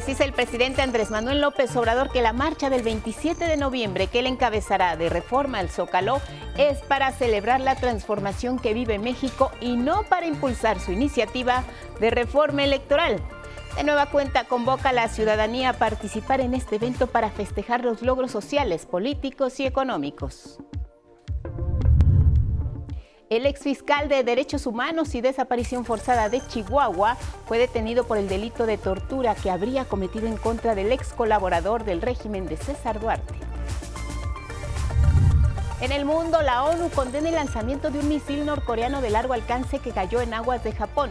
Precisa el presidente Andrés Manuel López Obrador que la marcha del 27 de noviembre que él encabezará de reforma al Zócalo es para celebrar la transformación que vive México y no para impulsar su iniciativa de reforma electoral. De nueva cuenta convoca a la ciudadanía a participar en este evento para festejar los logros sociales, políticos y económicos. El exfiscal de Derechos Humanos y Desaparición Forzada de Chihuahua fue detenido por el delito de tortura que habría cometido en contra del ex colaborador del régimen de César Duarte. En el mundo, la ONU condena el lanzamiento de un misil norcoreano de largo alcance que cayó en aguas de Japón.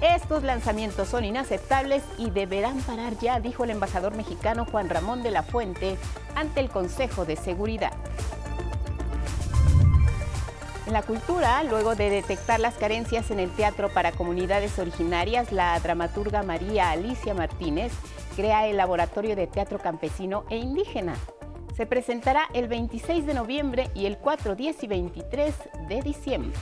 Estos lanzamientos son inaceptables y deberán parar ya, dijo el embajador mexicano Juan Ramón de la Fuente ante el Consejo de Seguridad. En la cultura, luego de detectar las carencias en el teatro para comunidades originarias, la dramaturga María Alicia Martínez crea el Laboratorio de Teatro Campesino e Indígena. Se presentará el 26 de noviembre y el 4, 10 y 23 de diciembre.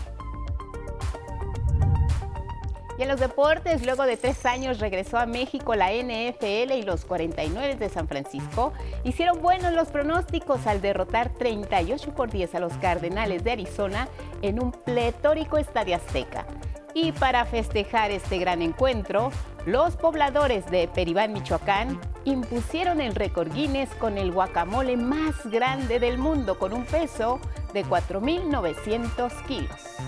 Y en los deportes, luego de tres años regresó a México la NFL y los 49 de San Francisco hicieron buenos los pronósticos al derrotar 38 por 10 a los Cardenales de Arizona en un pletórico estadio azteca. Y para festejar este gran encuentro, los pobladores de Peribán, Michoacán, impusieron el récord Guinness con el guacamole más grande del mundo, con un peso de 4.900 kilos.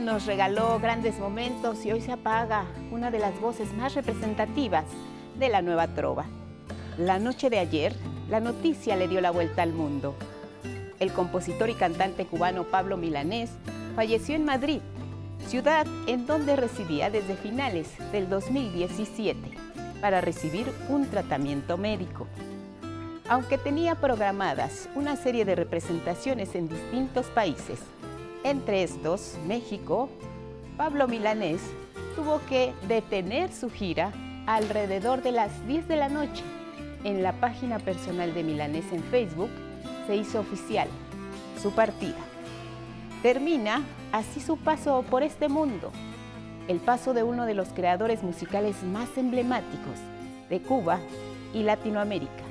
Nos regaló grandes momentos y hoy se apaga una de las voces más representativas de la nueva trova. La noche de ayer, la noticia le dio la vuelta al mundo. El compositor y cantante cubano Pablo Milanés falleció en Madrid, ciudad en donde residía desde finales del 2017 para recibir un tratamiento médico. Aunque tenía programadas una serie de representaciones en distintos países, entre estos, México, Pablo Milanés tuvo que detener su gira alrededor de las 10 de la noche. En la página personal de Milanés en Facebook se hizo oficial su partida. Termina así su paso por este mundo, el paso de uno de los creadores musicales más emblemáticos de Cuba y Latinoamérica.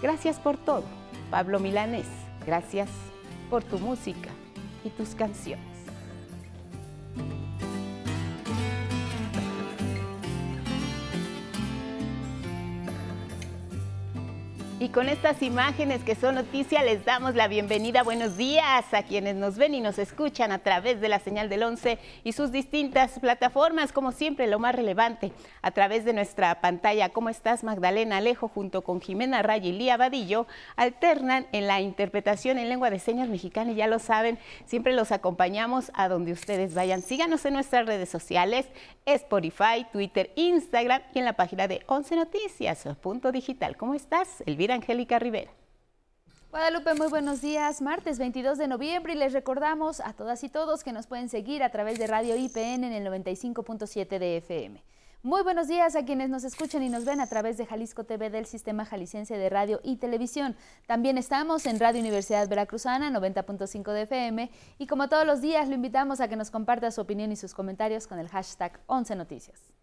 Gracias por todo, Pablo Milanés. Gracias por tu música y tus canciones. Y con estas imágenes que son noticia, les damos la bienvenida. Buenos días a quienes nos ven y nos escuchan a través de la señal del 11 y sus distintas plataformas, como siempre, lo más relevante, a través de nuestra pantalla. ¿Cómo estás, Magdalena Alejo, junto con Jimena Ray y Lía Vadillo? Alternan en la interpretación en lengua de señas mexicana y ya lo saben, siempre los acompañamos a donde ustedes vayan. Síganos en nuestras redes sociales, Spotify, Twitter, Instagram y en la página de 11 Noticias, punto digital. ¿Cómo estás, Angélica Rivera? Guadalupe, muy buenos días. Martes 22 de noviembre y les recordamos a todas y todos que nos pueden seguir a través de Radio IPN en el 95.7 de FM. Muy buenos días a quienes nos escuchan y nos ven a través de Jalisco TV del Sistema Jalisciense de Radio y Televisión. También estamos en Radio Universidad Veracruzana 90.5 de FM y como todos los días lo invitamos a que nos comparta su opinión y sus comentarios con el hashtag 11 Noticias.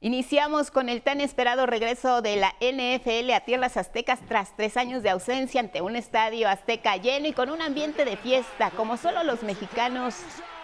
Iniciamos con el tan esperado regreso de la NFL a tierras aztecas tras tres años de ausencia ante un estadio azteca lleno y con un ambiente de fiesta como solo los mexicanos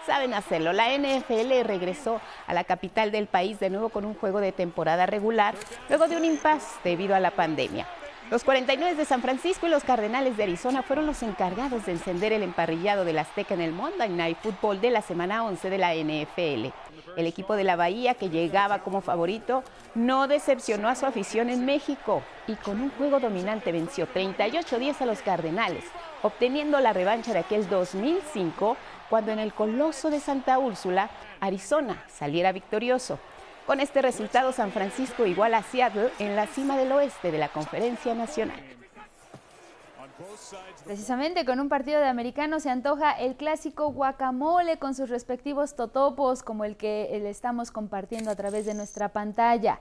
saben hacerlo. La NFL regresó a la capital del país de nuevo con un juego de temporada regular luego de un impasse debido a la pandemia. Los 49 de San Francisco y los Cardenales de Arizona fueron los encargados de encender el emparrillado del Azteca en el Monday Night Football de la semana 11 de la NFL. El equipo de la Bahía, que llegaba como favorito, no decepcionó a su afición en México y con un juego dominante venció 38-10 a los Cardenales, obteniendo la revancha de aquel 2005 cuando en el Coloso de Santa Úrsula, Arizona, saliera victorioso. Con este resultado, San Francisco iguala a Seattle en la cima del oeste de la Conferencia Nacional. Precisamente con un partido de americanos se antoja el clásico guacamole con sus respectivos totopos, como el que le estamos compartiendo a través de nuestra pantalla.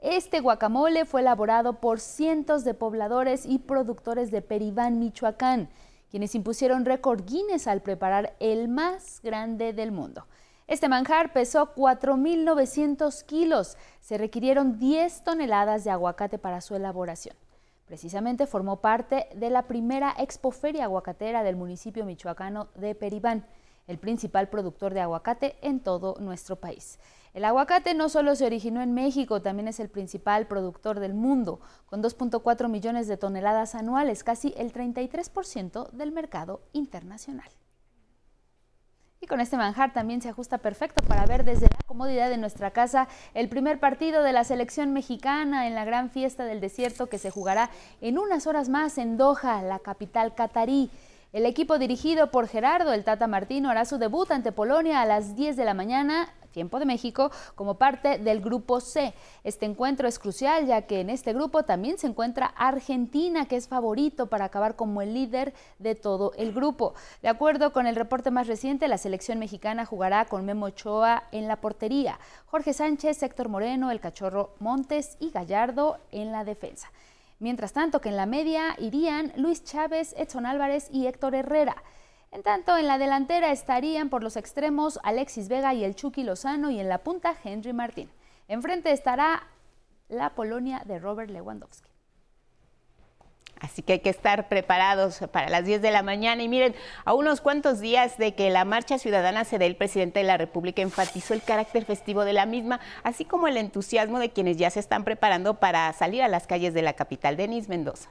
Este guacamole fue elaborado por cientos de pobladores y productores de Peribán, Michoacán, quienes impusieron récord Guinness al preparar el más grande del mundo. Este manjar pesó 4.900 kilos. Se requirieron 10 toneladas de aguacate para su elaboración. Precisamente formó parte de la primera expoferia aguacatera del municipio michoacano de Peribán, el principal productor de aguacate en todo nuestro país. El aguacate no solo se originó en México, también es el principal productor del mundo, con 2.4 millones de toneladas anuales, casi el 33% del mercado internacional. Y con este manjar también se ajusta perfecto para ver desde la comodidad de nuestra casa el primer partido de la selección mexicana en la gran fiesta del desierto que se jugará en unas horas más en Doha, la capital catarí. El equipo dirigido por Gerardo el Tata Martino hará su debut ante Polonia a las 10 de la mañana tiempo de México, como parte del Grupo C. Este encuentro es crucial ya que en este grupo también se encuentra Argentina, que es favorito para acabar como el líder de todo el grupo. De acuerdo con el reporte más reciente, la selección mexicana jugará con Memo Ochoa en la portería, Jorge Sánchez, Héctor Moreno, el Cachorro Montes y Gallardo en la defensa. Mientras tanto que en la media irían Luis Chávez, Edson Álvarez y Héctor Herrera. En tanto, en la delantera estarían por los extremos Alexis Vega y el Chucky Lozano y en la punta Henry Martín. Enfrente estará la Polonia de Robert Lewandowski. Así que hay que estar preparados para las 10 de la mañana. Y miren, a unos cuantos días de que la marcha ciudadana se dé, el presidente de la República enfatizó el carácter festivo de la misma, así como el entusiasmo de quienes ya se están preparando para salir a las calles de la capital, Denis Mendoza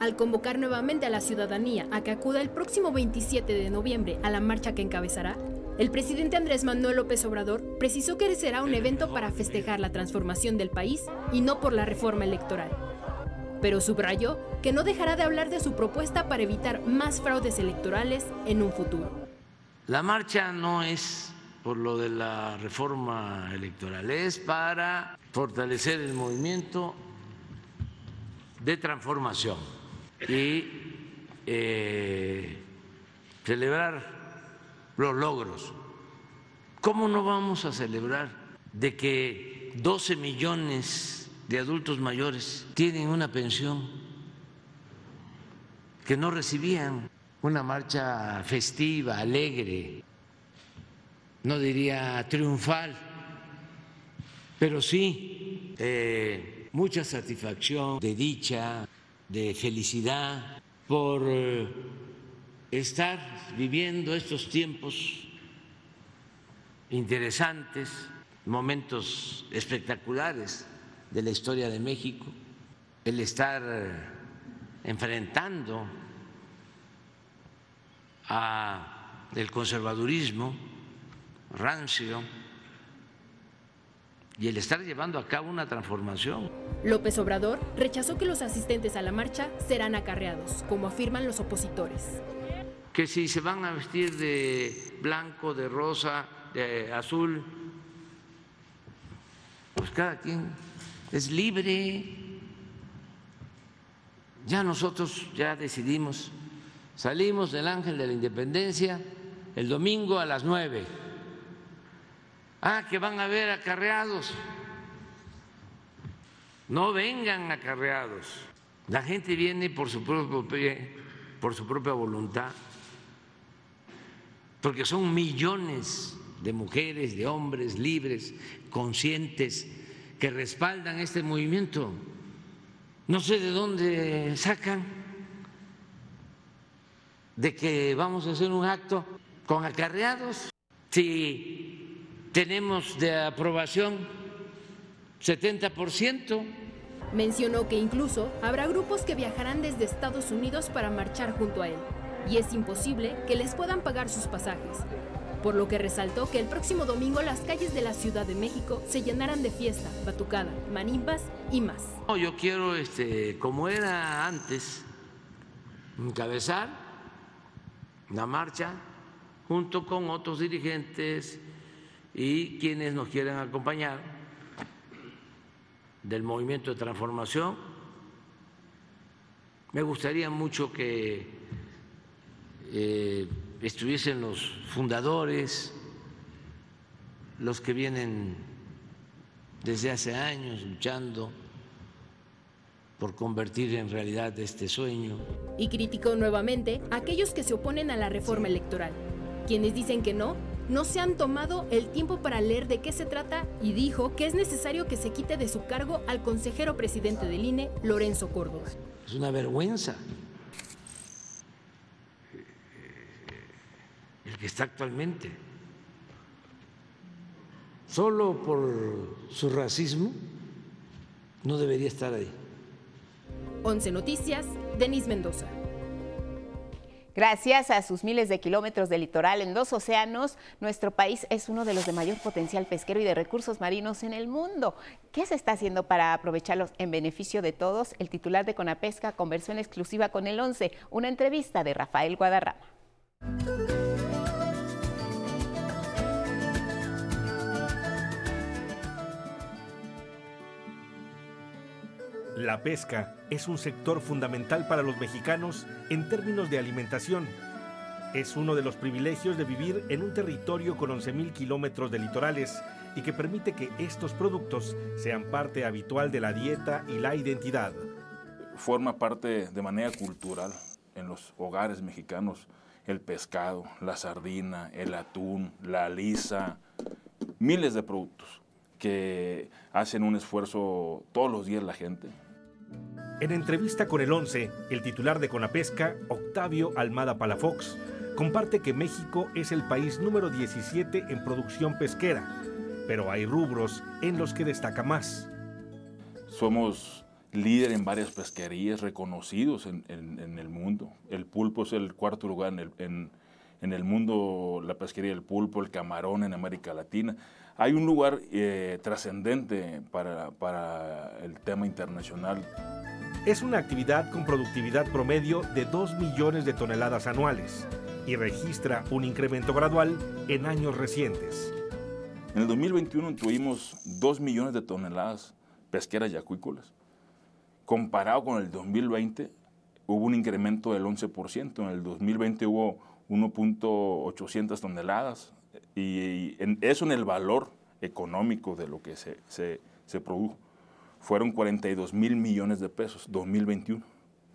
al convocar nuevamente a la ciudadanía a que acuda el próximo 27 de noviembre a la marcha que encabezará, el presidente Andrés Manuel López Obrador precisó que será un evento para festejar la transformación del país y no por la reforma electoral. Pero subrayó que no dejará de hablar de su propuesta para evitar más fraudes electorales en un futuro. La marcha no es por lo de la reforma electoral, es para fortalecer el movimiento de transformación y eh, celebrar los logros. ¿Cómo no vamos a celebrar de que 12 millones de adultos mayores tienen una pensión que no recibían? Una marcha festiva, alegre, no diría triunfal, pero sí eh, mucha satisfacción, de dicha, de felicidad por eh, estar viviendo estos tiempos interesantes, momentos espectaculares de la historia de México, el estar enfrentando a el conservadurismo rancio y el estar llevando a cabo una transformación. López Obrador rechazó que los asistentes a la marcha serán acarreados, como afirman los opositores. Que si se van a vestir de blanco, de rosa, de azul, pues cada quien es libre. Ya nosotros ya decidimos, salimos del Ángel de la Independencia el domingo a las nueve Ah, que van a haber acarreados. No vengan acarreados. La gente viene por su propio por su propia voluntad, porque son millones de mujeres, de hombres libres, conscientes, que respaldan este movimiento. No sé de dónde sacan de que vamos a hacer un acto con acarreados. Si tenemos de aprobación 70%. Mencionó que incluso habrá grupos que viajarán desde Estados Unidos para marchar junto a él, y es imposible que les puedan pagar sus pasajes. Por lo que resaltó que el próximo domingo las calles de la Ciudad de México se llenarán de fiesta, batucada, manimbas y más. yo quiero, este, como era antes, encabezar la marcha junto con otros dirigentes y quienes nos quieran acompañar del movimiento de transformación. Me gustaría mucho que eh, estuviesen los fundadores, los que vienen desde hace años luchando por convertir en realidad este sueño. Y criticó nuevamente a aquellos que se oponen a la reforma electoral. Quienes dicen que no, no se han tomado el tiempo para leer de qué se trata y dijo que es necesario que se quite de su cargo al consejero presidente del INE, Lorenzo Córdoba. Es una vergüenza el que está actualmente. Solo por su racismo no debería estar ahí. 11 Noticias, Denis Mendoza. Gracias a sus miles de kilómetros de litoral en dos océanos, nuestro país es uno de los de mayor potencial pesquero y de recursos marinos en el mundo. ¿Qué se está haciendo para aprovecharlos en beneficio de todos? El titular de Conapesca conversó en exclusiva con el 11, una entrevista de Rafael Guadarrama. La pesca es un sector fundamental para los mexicanos en términos de alimentación. Es uno de los privilegios de vivir en un territorio con 11.000 kilómetros de litorales y que permite que estos productos sean parte habitual de la dieta y la identidad. Forma parte de manera cultural en los hogares mexicanos el pescado, la sardina, el atún, la lisa, miles de productos que hacen un esfuerzo todos los días la gente en entrevista con el 11, el titular de Conapesca, Octavio Almada Palafox, comparte que México es el país número 17 en producción pesquera, pero hay rubros en los que destaca más. Somos líder en varias pesquerías reconocidos en, el mundo. El pulpo es el cuarto lugar en el, mundo, la pesquería del pulpo, el camarón en América Latina. Hay un lugar eh, trascendente para, para el tema internacional es una actividad con productividad promedio de 2 millones de toneladas anuales y registra un incremento gradual en años recientes. En el 2021 tuvimos 2 millones de toneladas pesqueras y acuícolas. Comparado con el 2020, hubo un incremento del 11%. En el 2020 hubo 1.800 toneladas. Y, eso en el valor económico de lo que se, se, se produjo fueron 42 mil millones de pesos, 2021.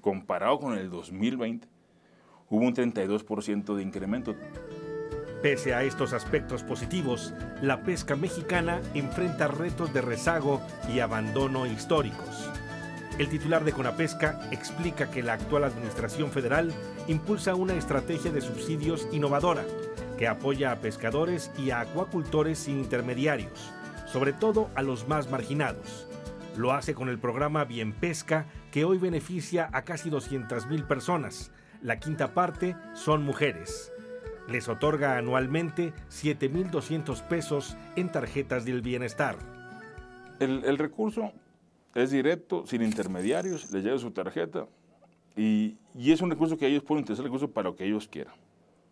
Comparado con el 2020, hubo un 32% de incremento. Pese a estos aspectos positivos, la pesca mexicana enfrenta retos de rezago y abandono históricos. El titular de Conapesca explica que la actual administración federal impulsa una estrategia de subsidios innovadora que apoya a pescadores y a acuacultores sin intermediarios, sobre todo a los más marginados. Lo hace con el programa Bien Pesca, que hoy beneficia a casi 200.000 personas. La quinta parte son mujeres. Les otorga anualmente 7.200 pesos en tarjetas del bienestar. El, recurso es directo, sin intermediarios, les llega su tarjeta y, es un recurso que ellos pueden utilizar el recurso para lo que ellos quieran.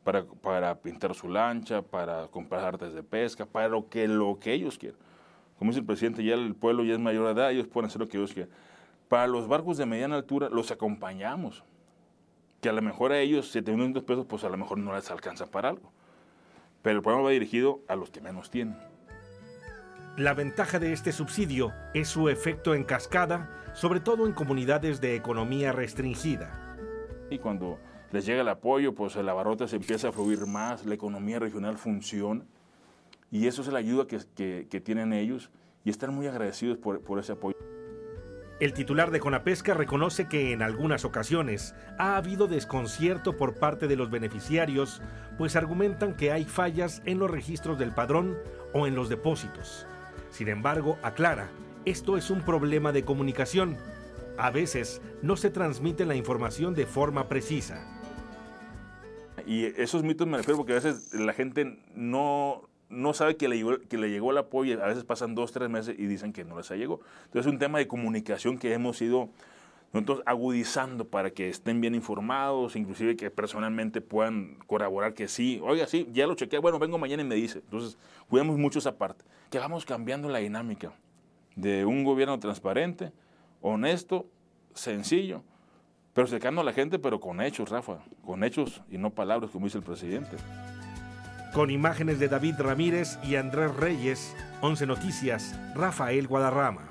Para, para pintar su lancha, para comprar artes de pesca, para lo que, lo que ellos quieran como dice el presidente, ya el pueblo ya es mayor de edad, ellos pueden hacer lo que ellos quieran. Para los barcos de mediana altura los acompañamos, que a lo mejor a ellos 700 pesos, pues a lo mejor no les alcanza para algo. Pero el programa va dirigido a los que menos tienen. La ventaja de este subsidio es su efecto en cascada, sobre todo en comunidades de economía restringida. Y cuando les llega el apoyo, pues el abarrote se empieza a fluir más, la economía regional funciona. Y eso es la ayuda que, que, tienen ellos y están muy agradecidos por, por ese apoyo. El titular de Conapesca reconoce que en algunas ocasiones ha habido desconcierto por parte de los beneficiarios, pues argumentan que hay fallas en los registros del padrón o en los depósitos. Sin embargo, aclara, esto es un problema de comunicación. A veces no se transmite la información de forma precisa. Y esos mitos me refiero porque a veces la gente no, no sabe que le, llegó, que le llegó el apoyo, a veces pasan dos, tres meses y dicen que no les ha llegado. Entonces es un tema de comunicación que hemos ido nosotros agudizando para que estén bien informados, inclusive que personalmente puedan corroborar que sí, oiga, sí, ya lo chequeé, bueno, vengo mañana y me dice. Entonces, cuidamos mucho esa parte, que vamos cambiando la dinámica de un gobierno transparente, honesto, sencillo, pero cercano a la gente, pero con hechos, Rafa, con hechos y no palabras, como dice el presidente. Con imágenes de David Ramírez y Andrés Reyes, 11 Noticias, Rafael Guadarrama.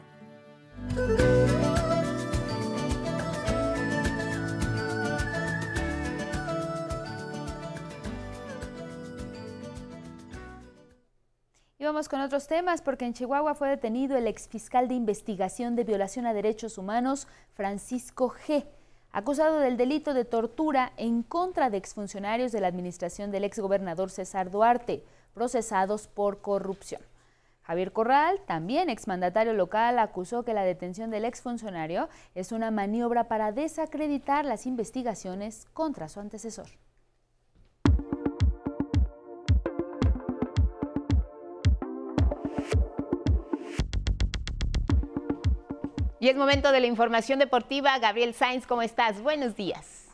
Y vamos con otros temas, porque en Chihuahua fue detenido el exfiscal de investigación de violación a derechos humanos, Francisco G., acusado del delito de tortura en contra de exfuncionarios de la administración del exgobernador César Duarte, procesados por corrupción. Javier Corral, también exmandatario local, acusó que la detención del exfuncionario es una maniobra para desacreditar las investigaciones contra su antecesor. Y es momento de la información deportiva. Gabriel Sainz, ¿cómo estás? Buenos días.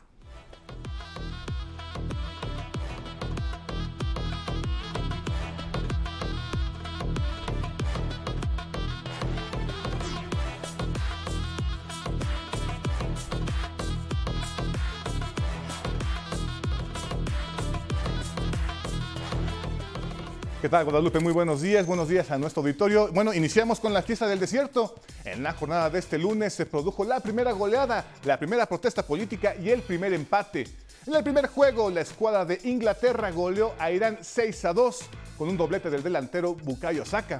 ¿Qué tal, Guadalupe? Muy buenos días, buenos días a nuestro auditorio. Bueno, iniciamos con la fiesta del desierto. En la jornada de este lunes se produjo la primera goleada, la primera protesta política y el primer empate. En el primer juego, la escuadra de Inglaterra goleó a Irán 6 a 2 con un doblete del delantero Bukayo Saka,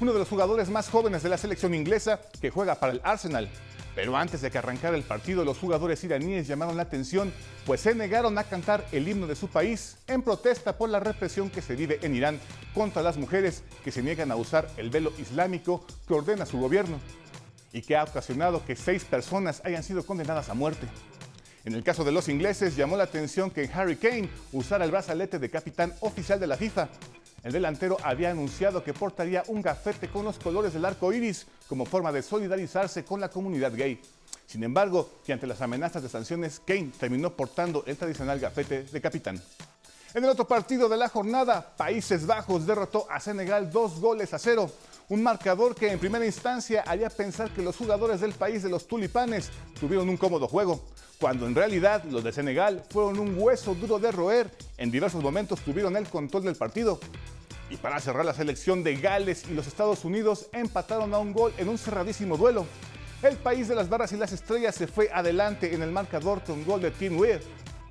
uno de los jugadores más jóvenes de la selección inglesa que juega para el Arsenal. Pero antes de que arrancara el partido, los jugadores iraníes llamaron la atención, pues se negaron a cantar el himno de su país en protesta por la represión que se vive en Irán contra las mujeres que se niegan a usar el velo islámico que ordena su gobierno y que ha ocasionado que seis personas hayan sido condenadas a muerte. En el caso de los ingleses, llamó la atención que Harry Kane usara el brazalete de capitán oficial de la FIFA, el delantero había anunciado que portaría un gafete con los colores del arco iris como forma de solidarizarse con la comunidad gay. Sin embargo, que ante las amenazas de sanciones, Kane terminó portando el tradicional gafete de capitán. En el otro partido de la jornada, Países Bajos derrotó a Senegal dos goles a cero. Un marcador que en primera instancia haría pensar que los jugadores del país de los tulipanes tuvieron un cómodo juego, cuando en realidad los de Senegal fueron un hueso duro de roer. En diversos momentos tuvieron el control del partido. Y para cerrar la selección de Gales y los Estados Unidos empataron a un gol en un cerradísimo duelo. El país de las barras y las estrellas se fue adelante en el marcador con gol de Team Weir.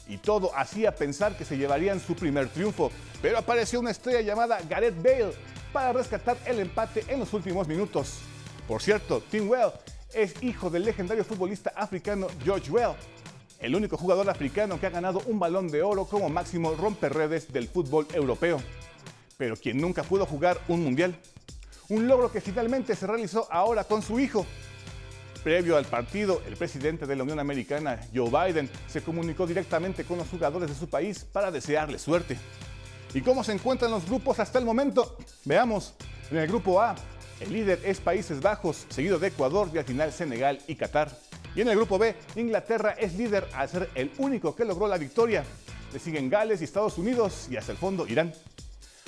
Y todo hacía pensar que se llevarían su primer triunfo. Pero apareció una estrella llamada Gareth Bale para rescatar el empate en los últimos minutos. Por cierto, Tim Well es hijo del legendario futbolista africano George Well, el único jugador africano que ha ganado un balón de oro como máximo romperredes del fútbol europeo pero quien nunca pudo jugar un mundial. Un logro que finalmente se realizó ahora con su hijo. Previo al partido, el presidente de la Unión Americana, Joe Biden, se comunicó directamente con los jugadores de su país para desearles suerte. ¿Y cómo se encuentran los grupos hasta el momento? Veamos. En el grupo A, el líder es Países Bajos, seguido de Ecuador y al final Senegal y Qatar. Y en el grupo B, Inglaterra es líder al ser el único que logró la victoria. Le siguen Gales y Estados Unidos y hasta el fondo Irán.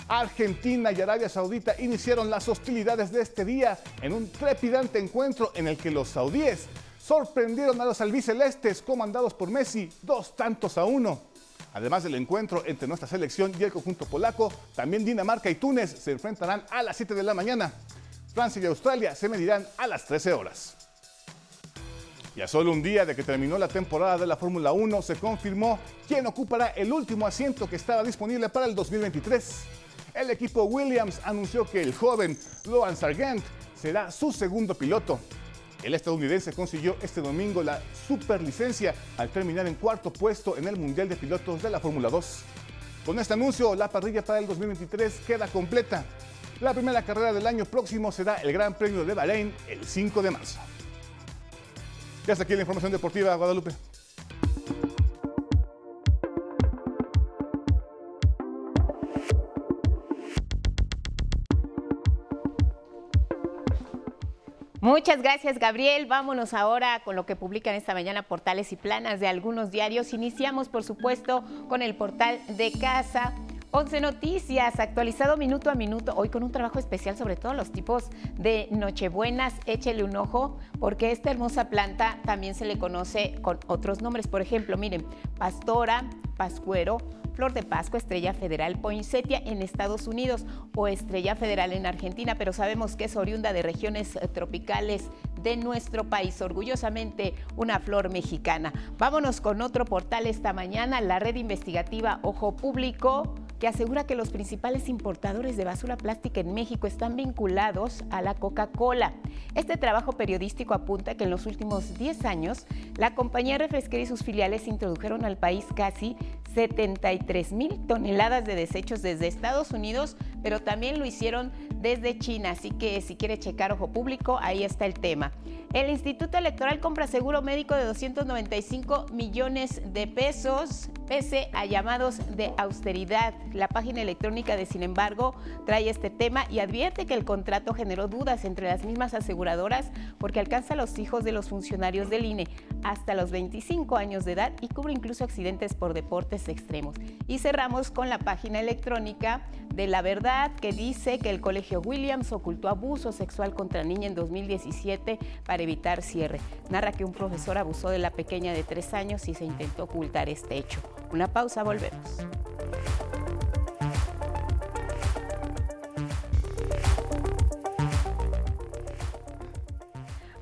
Argentina y Arabia Saudita iniciaron las hostilidades de este día en un trepidante encuentro en el que los saudíes sorprendieron a los albicelestes comandados por Messi dos tantos a uno. Además del encuentro entre nuestra selección y el conjunto polaco, también Dinamarca y Túnez se enfrentarán a las 7 de la mañana. Francia y Australia se medirán a las 13 horas. Y a solo un día de que terminó la temporada de la Fórmula 1, se confirmó quién ocupará el último asiento que estaba disponible para el 2023 el equipo Williams anunció que el joven Loan Sargent será su segundo piloto. El estadounidense consiguió este domingo la superlicencia al terminar en cuarto puesto en el Mundial de Pilotos de la Fórmula 2. Con este anuncio, la parrilla para el 2023 queda completa. La primera carrera del año próximo será el Gran Premio de Bahrein el 5 de marzo. Ya está aquí la información deportiva, Guadalupe. Muchas gracias, Gabriel. Vámonos ahora con lo que publican esta mañana portales y planas de algunos diarios. Iniciamos, por supuesto, con el portal de casa. 11 Noticias, actualizado minuto a minuto, hoy con un trabajo especial sobre todos los tipos de Nochebuenas. Échele un ojo, porque esta hermosa planta también se le conoce con otros nombres. Por ejemplo, miren, pastora, pascuero, flor de Pascua, estrella federal, poinsettia en Estados Unidos o estrella federal en Argentina, pero sabemos que es oriunda de regiones eh, tropicales de nuestro país, orgullosamente una flor mexicana. Vámonos con otro portal esta mañana, la red investigativa Ojo Público que asegura que los principales importadores de basura plástica en México están vinculados a la Coca-Cola. Este trabajo periodístico apunta que en los últimos 10 años la compañía refresquera y sus filiales introdujeron al país casi 73 mil toneladas de desechos desde Estados Unidos, pero también lo hicieron desde China. Así que si quiere checar ojo público, ahí está el tema. El Instituto Electoral compra seguro médico de 295 millones de pesos, pese a llamados de austeridad. La página electrónica de Sin embargo trae este tema y advierte que el contrato generó dudas entre las mismas aseguradoras porque alcanza a los hijos de los funcionarios del INE hasta los 25 años de edad y cubre incluso accidentes por deportes extremos. Y cerramos con la página electrónica de La Verdad que dice que el Colegio Williams ocultó abuso sexual contra niña en 2017 para evitar cierre. Narra que un profesor abusó de la pequeña de tres años y se intentó ocultar este hecho. Una pausa, volvemos.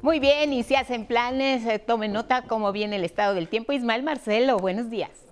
Muy bien, y si hacen planes, eh, tomen nota cómo viene el estado del tiempo. Ismael Marcelo, buenos días.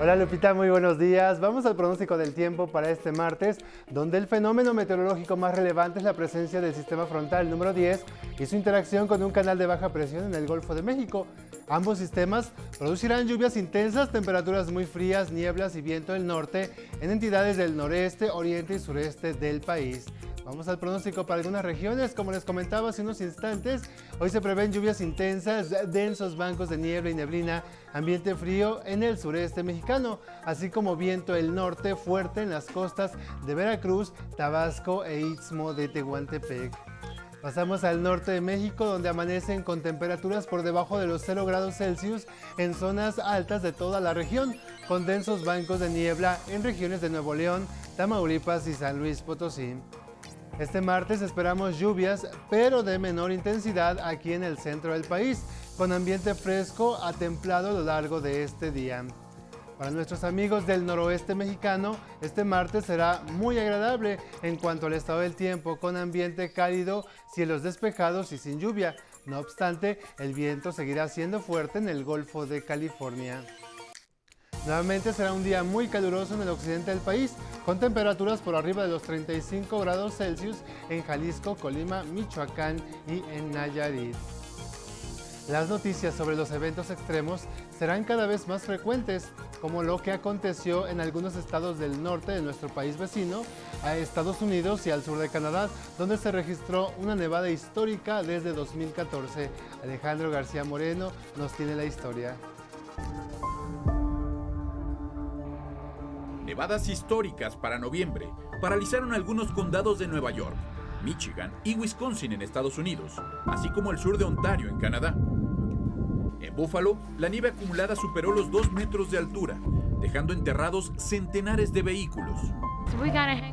Hola Lupita, muy buenos días. Vamos al pronóstico del tiempo para este martes, donde el fenómeno meteorológico más relevante es la presencia del sistema frontal número 10 y su interacción con un canal de baja presión en el Golfo de México. Ambos sistemas producirán lluvias intensas, temperaturas muy frías, nieblas y viento del norte en entidades del noreste, oriente y sureste del país. Vamos al pronóstico para algunas regiones. Como les comentaba hace unos instantes, hoy se prevén lluvias intensas, densos bancos de niebla y neblina, ambiente frío en el sureste mexicano, así como viento del norte fuerte en las costas de Veracruz, Tabasco e Istmo de Tehuantepec. Pasamos al norte de México, donde amanecen con temperaturas por debajo de los 0 grados Celsius en zonas altas de toda la región, con densos bancos de niebla en regiones de Nuevo León, Tamaulipas y San Luis Potosí. Este martes esperamos lluvias, pero de menor intensidad aquí en el centro del país, con ambiente fresco a templado a lo largo de este día. Para nuestros amigos del noroeste mexicano, este martes será muy agradable en cuanto al estado del tiempo, con ambiente cálido, cielos despejados y sin lluvia. No obstante, el viento seguirá siendo fuerte en el Golfo de California. Nuevamente será un día muy caluroso en el occidente del país, con temperaturas por arriba de los 35 grados Celsius en Jalisco, Colima, Michoacán y en Nayarit. Las noticias sobre los eventos extremos serán cada vez más frecuentes, como lo que aconteció en algunos estados del norte de nuestro país vecino, a Estados Unidos y al sur de Canadá, donde se registró una nevada histórica desde 2014. Alejandro García Moreno nos tiene la historia. Nevadas históricas para noviembre paralizaron algunos condados de Nueva York, Michigan y Wisconsin en Estados Unidos, así como el sur de Ontario en Canadá. En Buffalo, la nieve acumulada superó los 2 metros de altura, dejando enterrados centenares de vehículos.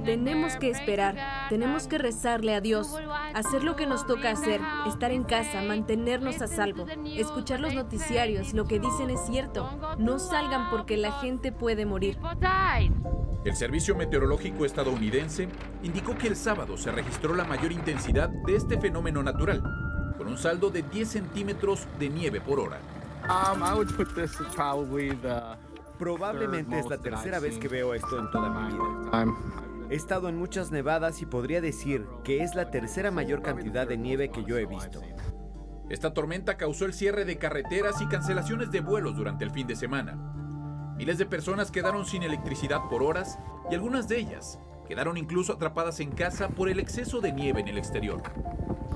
Tenemos que esperar, tenemos que rezarle a Dios, hacer lo que nos toca hacer, estar en casa, mantenernos a salvo, escuchar los noticiarios, lo que dicen es cierto, no salgan porque la gente puede morir. El Servicio Meteorológico estadounidense indicó que el sábado se registró la mayor intensidad de este fenómeno natural, con un saldo de 10 centímetros de nieve por hora. Um, Probablemente es la tercera vez que veo esto en toda mi vida. He estado en muchas nevadas y podría decir que es la tercera mayor cantidad de nieve que yo he visto. Esta tormenta causó el cierre de carreteras y cancelaciones de vuelos durante el fin de semana. Miles de personas quedaron sin electricidad por horas y algunas de ellas quedaron incluso atrapadas en casa por el exceso de nieve en el exterior.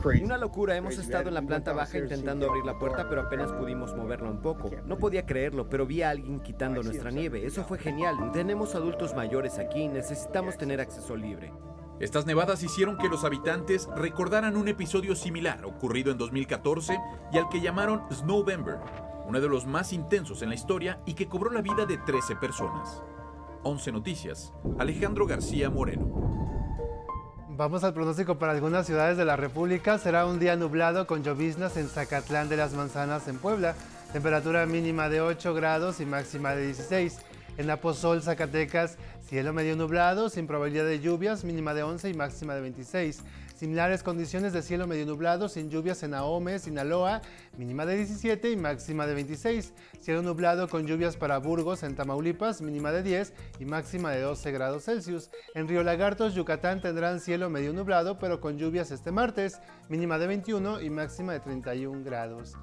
Una locura, hemos estado en la planta baja intentando abrir la puerta, pero apenas pudimos moverla un poco. No podía creerlo, pero vi a alguien quitando nuestra nieve. Eso fue genial. Tenemos adultos mayores aquí, necesitamos tener acceso libre. Estas nevadas hicieron que los habitantes recordaran un episodio similar ocurrido en 2014 y al que llamaron Snowvember, uno de los más intensos en la historia y que cobró la vida de 13 personas. 11 Noticias, Alejandro García Moreno. Vamos al pronóstico para algunas ciudades de la República. Será un día nublado con lloviznas en Zacatlán de las Manzanas en Puebla. Temperatura mínima de 8 grados y máxima de 16. En Aposol, Zacatecas, cielo medio nublado, sin probabilidad de lluvias, mínima de 11 y máxima de 26. Similares condiciones de cielo medio nublado, sin lluvias en Ahome, Sinaloa, mínima de 17 y máxima de 26. Cielo nublado con lluvias para Burgos, en Tamaulipas, mínima de 10 y máxima de 12 grados Celsius. En Río Lagartos, Yucatán tendrán cielo medio nublado, pero con lluvias este martes, mínima de 21 y máxima de 31 grados.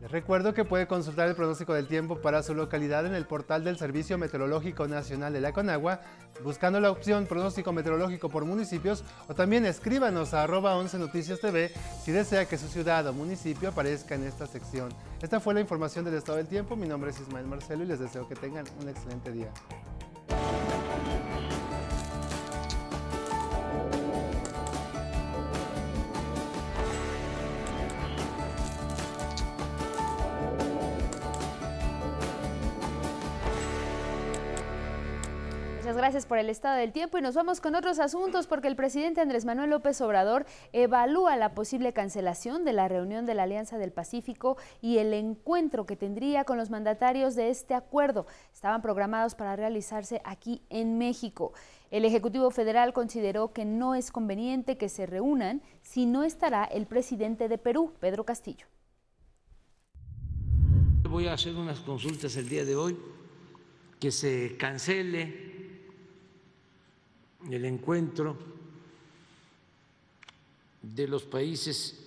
Les recuerdo que puede consultar el pronóstico del tiempo para su localidad en el portal del Servicio Meteorológico Nacional de la Conagua, buscando la opción pronóstico meteorológico por municipios o también escríbanos a arroba 11 Noticias TV si desea que su ciudad o municipio aparezca en esta sección. Esta fue la información del estado del tiempo. Mi nombre es Ismael Marcelo y les deseo que tengan un excelente día. Gracias por el estado del tiempo y nos vamos con otros asuntos porque el presidente Andrés Manuel López Obrador evalúa la posible cancelación de la reunión de la Alianza del Pacífico y el encuentro que tendría con los mandatarios de este acuerdo. Estaban programados para realizarse aquí en México. El Ejecutivo Federal consideró que no es conveniente que se reúnan si no estará el presidente de Perú, Pedro Castillo. Voy a hacer unas consultas el día de hoy, que se cancele el encuentro de los países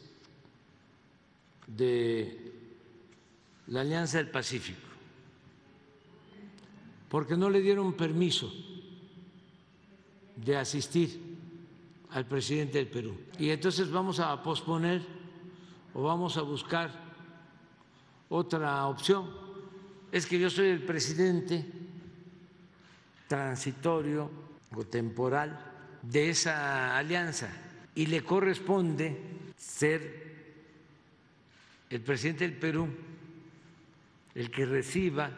de la Alianza del Pacífico, porque no le dieron permiso de asistir al presidente del Perú. Y entonces vamos a posponer o vamos a buscar otra opción. Es que yo soy el presidente transitorio o temporal de esa alianza y le corresponde ser el presidente del Perú el que reciba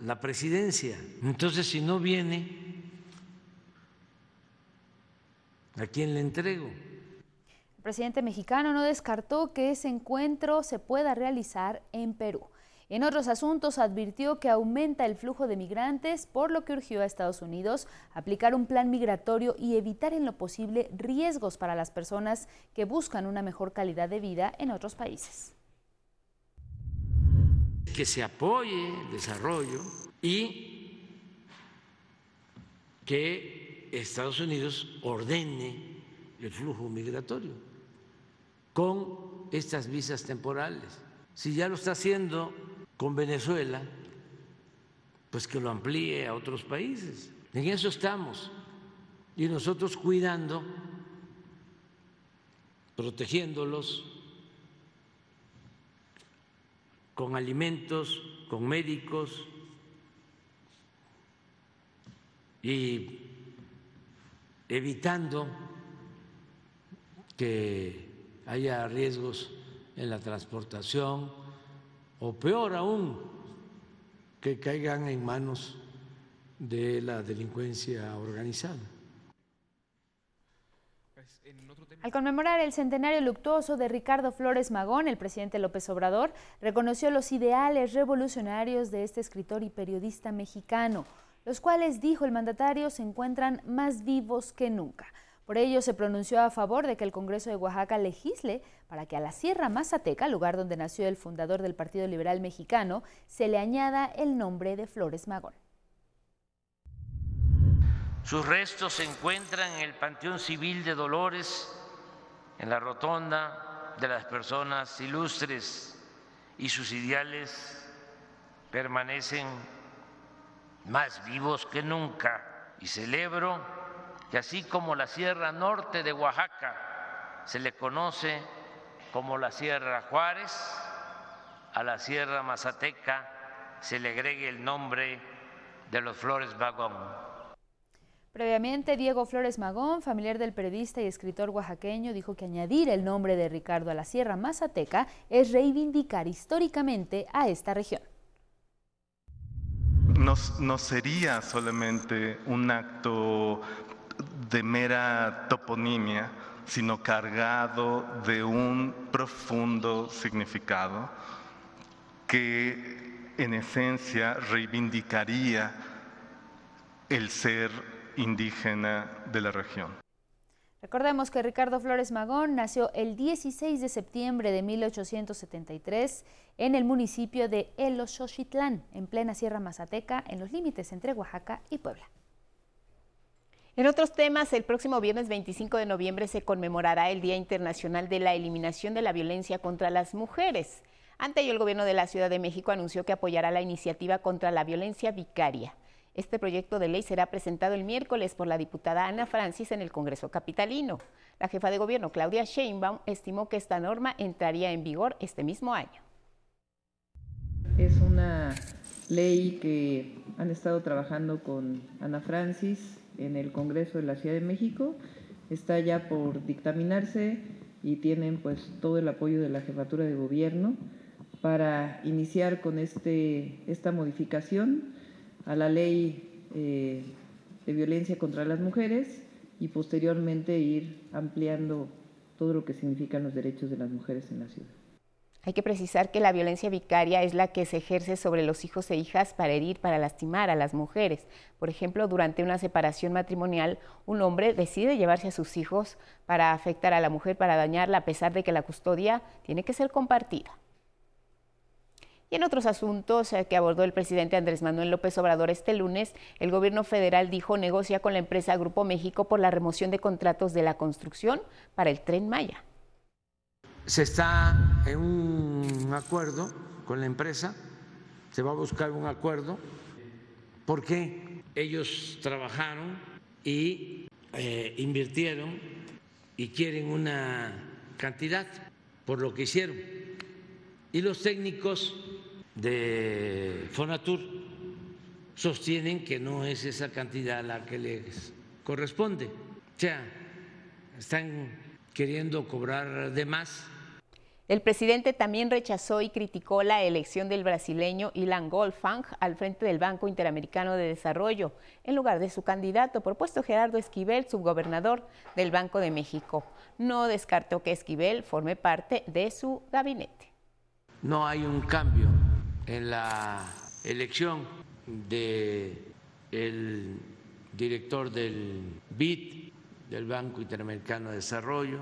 la presidencia. Entonces, si no viene, ¿a quién le entrego? El presidente mexicano no descartó que ese encuentro se pueda realizar en Perú. En otros asuntos advirtió que aumenta el flujo de migrantes, por lo que urgió a Estados Unidos aplicar un plan migratorio y evitar en lo posible riesgos para las personas que buscan una mejor calidad de vida en otros países. Que se apoye el desarrollo y que Estados Unidos ordene el flujo migratorio con estas visas temporales. Si ya lo está haciendo con Venezuela, pues que lo amplíe a otros países. En eso estamos. Y nosotros cuidando, protegiéndolos con alimentos, con médicos y evitando que haya riesgos en la transportación, o peor aún, que caigan en manos de la delincuencia organizada. Al conmemorar el centenario luctuoso de Ricardo Flores Magón, el presidente López Obrador reconoció los ideales revolucionarios de este escritor y periodista mexicano, los cuales, dijo el mandatario, se encuentran más vivos que nunca. Por ello, se pronunció a favor de que el Congreso de Oaxaca legisle para que a la Sierra Mazateca, lugar donde nació el fundador del Partido Liberal Mexicano, se le añada el nombre de Flores Magón. Sus restos se encuentran en el Panteón Civil de Dolores, en la rotonda de las personas ilustres, y sus ideales permanecen más vivos que nunca. Y celebro que así como la Sierra Norte de Oaxaca se le conoce como la Sierra Juárez, a la Sierra Mazateca se le agregue el nombre de los Flores Magón. Previamente, Diego Flores Magón, familiar del periodista y escritor oaxaqueño, dijo que añadir el nombre de Ricardo a la Sierra Mazateca es reivindicar históricamente a esta región. No, no sería solamente un acto de mera toponimia, sino cargado de un profundo significado que en esencia reivindicaría el ser indígena de la región. Recordemos que Ricardo Flores Magón nació el 16 de septiembre de 1873 en el municipio de El Xochitlán, en plena Sierra Mazateca, en los límites entre Oaxaca y Puebla. En otros temas, el próximo viernes 25 de noviembre se conmemorará el Día Internacional de la Eliminación de la Violencia contra las Mujeres. Ante ello, el gobierno de la Ciudad de México anunció que apoyará la iniciativa contra la violencia vicaria. Este proyecto de ley será presentado el miércoles por la diputada Ana Francis en el Congreso Capitalino. La jefa de gobierno, Claudia Sheinbaum, estimó que esta norma entraría en vigor este mismo año. Es una ley que han estado trabajando con Ana Francis, en el Congreso de la Ciudad de México, está ya por dictaminarse y tienen pues todo el apoyo de la jefatura de gobierno para iniciar con este, esta modificación a la ley eh, de violencia contra las mujeres y posteriormente ir ampliando todo lo que significan los derechos de las mujeres en la ciudad. Hay que precisar que la violencia vicaria es la que se ejerce sobre los hijos e hijas para herir, para lastimar a las mujeres. Por ejemplo, durante una separación matrimonial, un hombre decide llevarse a sus hijos para afectar a la mujer, para dañarla, a pesar de que la custodia tiene que ser compartida. Y en otros asuntos eh, que abordó el presidente Andrés Manuel López Obrador este lunes, el gobierno federal dijo negocia con la empresa Grupo México por la remoción de contratos de la construcción para el tren Maya se está en un acuerdo con la empresa, se va a buscar un acuerdo, porque ellos trabajaron y eh, invirtieron y quieren una cantidad por lo que hicieron. Y los técnicos de Fonatur sostienen que no es esa cantidad la que les corresponde. O sea, están queriendo cobrar de más. El presidente también rechazó y criticó la elección del brasileño Ilan Goldfang al frente del Banco Interamericano de Desarrollo, en lugar de su candidato propuesto Gerardo Esquivel, subgobernador del Banco de México. No descartó que Esquivel forme parte de su gabinete. No hay un cambio en la elección del director del BID del Banco Interamericano de Desarrollo,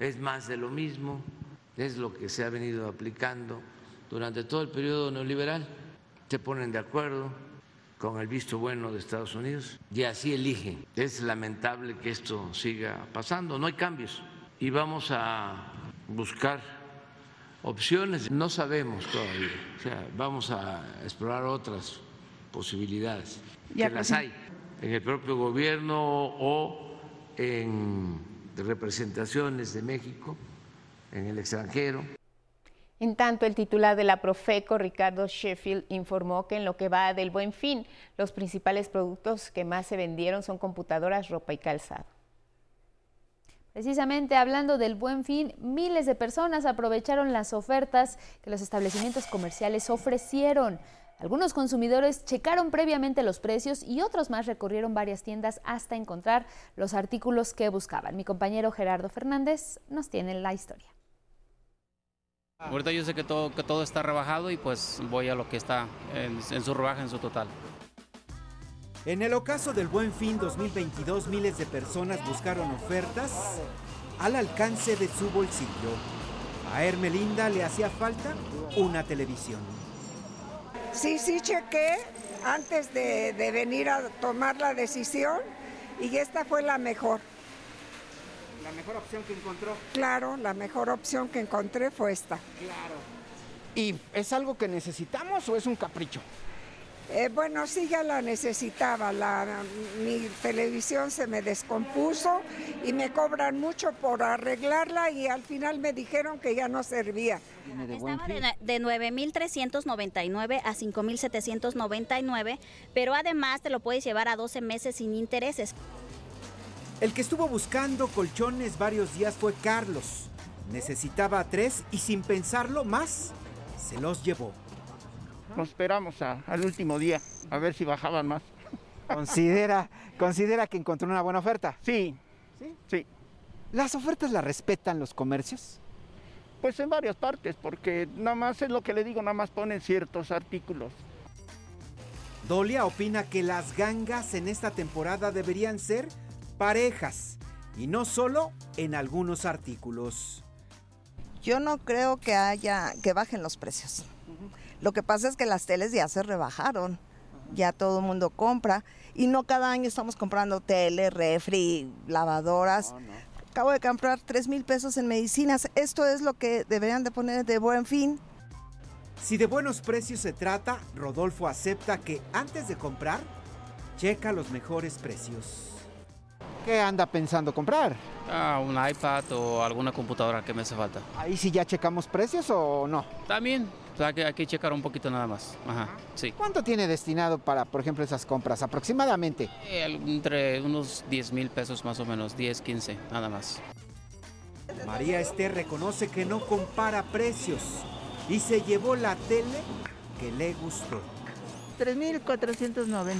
es más de lo mismo, es lo que se ha venido aplicando durante todo el periodo neoliberal. Se ponen de acuerdo con el visto bueno de Estados Unidos y así eligen. Es lamentable que esto siga pasando, no hay cambios y vamos a buscar opciones, no sabemos todavía, o sea, vamos a explorar otras posibilidades, que las hay en el propio gobierno o en representaciones de México en el extranjero. En tanto, el titular de la Profeco, Ricardo Sheffield, informó que en lo que va del buen fin, los principales productos que más se vendieron son computadoras, ropa y calzado. Precisamente hablando del buen fin, miles de personas aprovecharon las ofertas que los establecimientos comerciales ofrecieron. Algunos consumidores checaron previamente los precios y otros más recorrieron varias tiendas hasta encontrar los artículos que buscaban. Mi compañero Gerardo Fernández nos tiene la historia. Ahorita yo sé que todo, que todo está rebajado y pues voy a lo que está en, en su rebaja en su total. En el ocaso del Buen Fin 2022, miles de personas buscaron ofertas al alcance de su bolsillo. A Hermelinda le hacía falta una televisión. Sí, sí, chequé antes de, de, venir a tomar la decisión y esta fue la mejor. ¿La mejor opción que encontró? Claro, la mejor opción que encontré fue esta. Claro. ¿Y es algo que necesitamos o es un capricho? Eh, bueno, sí, ya la necesitaba. La, mi televisión se me descompuso y me cobran mucho por arreglarla y al final me dijeron que ya no servía. Estaba de, de 9.399 a 5.799, pero además te lo puedes llevar a 12 meses sin intereses. El que estuvo buscando colchones varios días fue Carlos. Necesitaba tres y sin pensarlo más, se los llevó. Nos esperamos a- al último día, a ver si bajaban más. ¿Considera, ¿Considera que encontró una buena oferta? Sí. Sí. ¿Las ofertas las respetan los comercios? Pues en varias partes, porque nada más es lo que le digo, nada más ponen ciertos artículos. Dolia opina que las gangas en esta temporada deberían ser parejas y no solo en algunos artículos. Yo no creo que haya que bajen los precios. Lo que pasa es que las teles ya se rebajaron. Ya todo el mundo compra y no cada año estamos comprando tele, refri, lavadoras. Acabo de comprar 3 mil pesos en medicinas. Esto es lo que deberían de poner de buen fin. Si de buenos precios se trata, Rodolfo acepta que antes de comprar, checa los mejores precios. ¿Qué anda pensando comprar? Ah, un iPad o alguna computadora que me hace falta. Ahí sí ya checamos precios o no. También, pues, hay que, hay que checar un poquito nada más. Ajá, sí. ¿Cuánto tiene destinado para, por ejemplo, esas compras aproximadamente? Eh, Entre unos 10 mil pesos más o menos, 10, 15, nada más. María Esther reconoce que no compara precios y se llevó la tele que le gustó. 3.490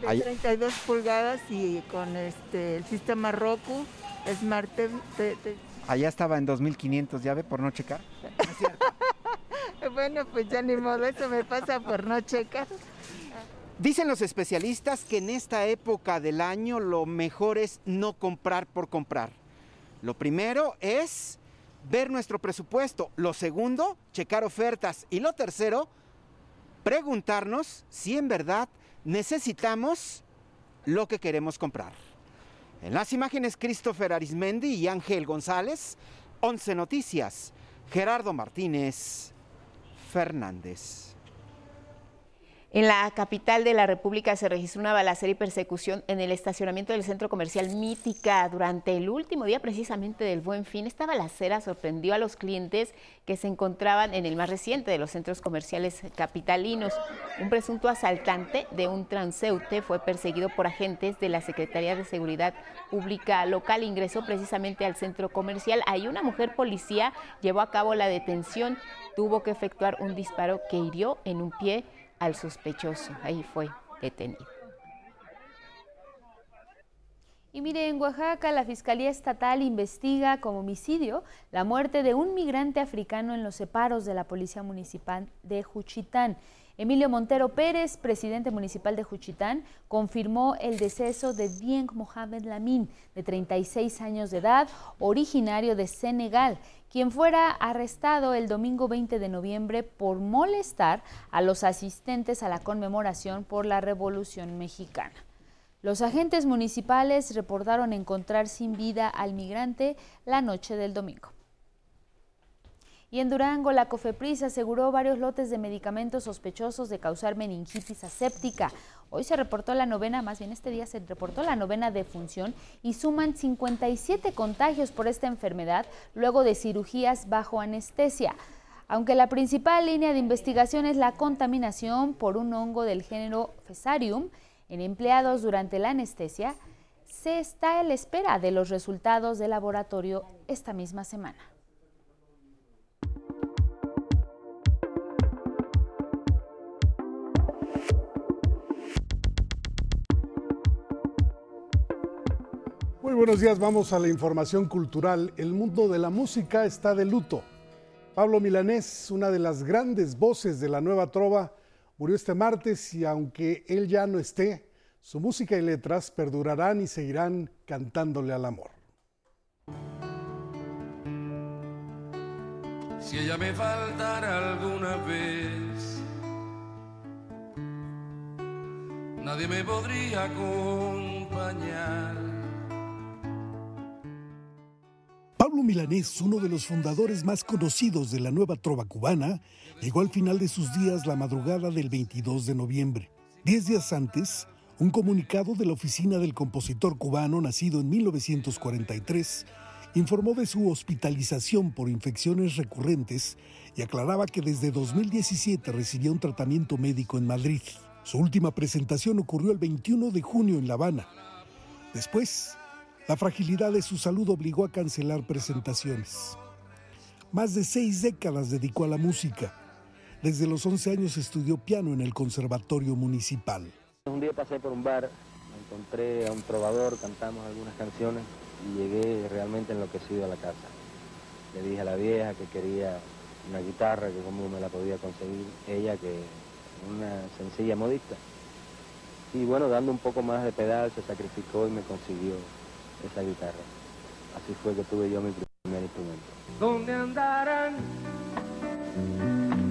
de Ay. 32 pulgadas y con este el sistema Roku Smart TV. Allá estaba en 2500, ya ve, por no checar. Bueno, pues ya ni modo, eso me pasa por no checar. Dicen los especialistas que en esta época del año lo mejor es no comprar por comprar. Lo primero es ver nuestro presupuesto. Lo segundo, checar ofertas. Y lo tercero, preguntarnos si en verdad necesitamos lo que queremos comprar. En las imágenes, Christopher Arismendi y Ángel González, 11 Noticias, Gerardo Martínez Fernández. En la capital de la República se registró una balacera y persecución en el estacionamiento del centro comercial Mítica durante el último día precisamente del Buen Fin. Esta balacera sorprendió a los clientes que se encontraban en el más reciente de los centros comerciales capitalinos. Un presunto asaltante de un transeúnte fue perseguido por agentes de la Secretaría de Seguridad Pública local. Ingresó precisamente al centro comercial. Ahí una mujer policía llevó a cabo la detención. Tuvo que efectuar un disparo que hirió en un pie al sospechoso. Ahí fue detenido. Y mire, en Oaxaca la Fiscalía Estatal investiga como homicidio la muerte de un migrante africano en los separos de la Policía Municipal de Juchitán. Emilio Montero Pérez, presidente municipal de Juchitán, confirmó el deceso de Dieng Mohamed Lamin, de 36 años de edad, originario de Senegal, quien fuera arrestado el domingo 20 de noviembre por molestar a los asistentes a la conmemoración por la Revolución Mexicana. Los agentes municipales reportaron encontrar sin vida al migrante la noche del domingo. Y en Durango, la COFEPRIS aseguró varios lotes de medicamentos sospechosos de causar meningitis aséptica. Hoy se reportó la novena, más bien este día se reportó la novena defunción y suman 57 contagios por esta enfermedad luego de cirugías bajo anestesia. Aunque la principal línea de investigación es la contaminación por un hongo del género Fesarium en empleados durante la anestesia, se está a la espera de los resultados del laboratorio esta misma semana. Buenos días, vamos a la información cultural. El mundo de la música está de luto. Pablo Milanés, una de las grandes voces de la nueva trova, murió este martes y aunque él ya no esté, su música y letras perdurarán y seguirán cantándole al amor. Si ella me faltara alguna vez, nadie me podría acompañar. Pablo Milanés, uno de los fundadores más conocidos de la nueva trova cubana, llegó al final de sus días la madrugada del 22 de noviembre. Diez días antes, un comunicado de la oficina del compositor cubano, nacido en 1943, informó de su hospitalización por infecciones recurrentes y aclaraba que desde 2017 recibía un tratamiento médico en Madrid. Su última presentación ocurrió el 21 de junio en La Habana. Después, la fragilidad de su salud obligó a cancelar presentaciones. Más de seis décadas dedicó a la música. Desde los 11 años estudió piano en el Conservatorio Municipal. Un día pasé por un bar, encontré a un trovador, cantamos algunas canciones y llegué realmente enloquecido a la casa. Le dije a la vieja que quería una guitarra, que cómo me la podía conseguir ella, que una sencilla modista. Y bueno, dando un poco más de pedal, se sacrificó y me consiguió esa guitarra. Así fue que tuve yo mi primer instrumento. ¿Dónde andarán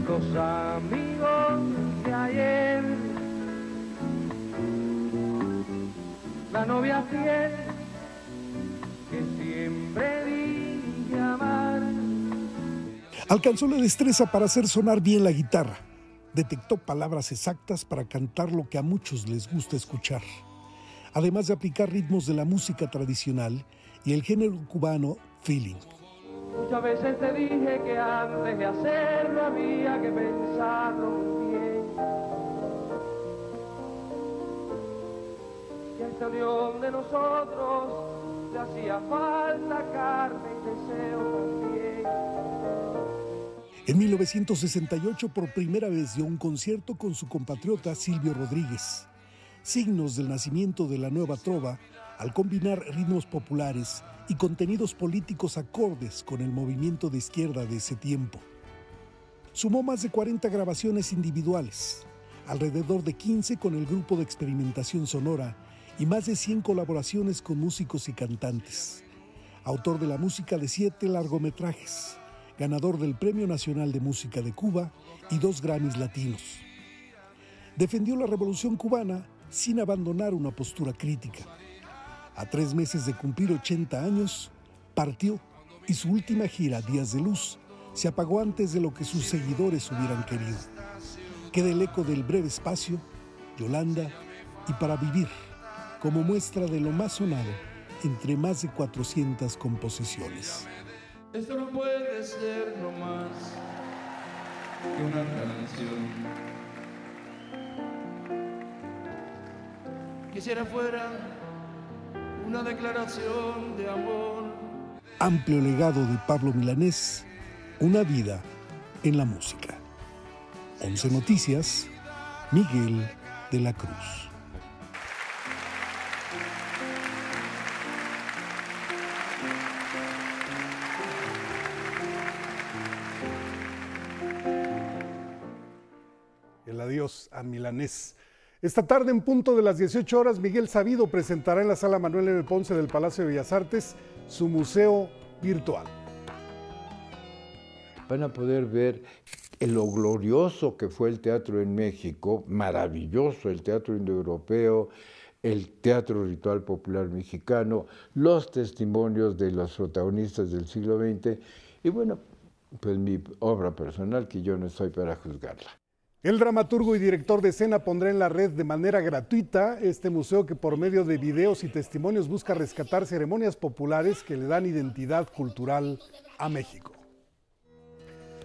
los amigos de ayer? La novia fiel que siempre dije amar. Alcanzó la destreza para hacer sonar bien la guitarra. Detectó palabras exactas para cantar lo que a muchos les gusta escuchar. Además de aplicar ritmos de la música tradicional y el género cubano feeling. Muchas veces te dije que antes de hacerlo había que pensarlo muy bien. Y a esta unión de nosotros le hacía falta carne y deseo también. En 1968 por primera vez dio un concierto con su compatriota Silvio Rodríguez. Signos del nacimiento de la nueva trova al combinar ritmos populares y contenidos políticos acordes con el movimiento de izquierda de ese tiempo. Sumó más de 40 grabaciones individuales, alrededor de 15 con el grupo de experimentación sonora y más de 100 colaboraciones con músicos y cantantes. Autor de la música de siete largometrajes, ganador del Premio Nacional de Música de Cuba y dos Grammys latinos. Defendió la revolución cubana sin abandonar una postura crítica. A tres meses de cumplir 80 años, partió y su última gira, Días de Luz, se apagó antes de lo que sus seguidores hubieran querido. Queda el eco del breve espacio, Yolanda y Para Vivir, como muestra de lo más sonado entre más de 400 composiciones. Esto no puede ser no más que una canción. Quisiera fuera una declaración de amor. Amplio legado de Pablo Milanés, una vida en la música. 11 Noticias, Miguel de la Cruz. El adiós a Milanés. Esta tarde, en punto de las 18 horas, Miguel Sabido presentará en la sala Manuel M. Ponce del Palacio de Bellas Artes su museo virtual. Van a poder ver lo glorioso que fue el teatro en México, maravilloso el teatro indoeuropeo, el teatro ritual popular mexicano, los testimonios de los protagonistas del siglo XX y bueno, pues mi obra personal que yo no estoy para juzgarla. El dramaturgo y director de escena pondrá en la red de manera gratuita este museo que por medio de videos y testimonios busca rescatar ceremonias populares que le dan identidad cultural a México.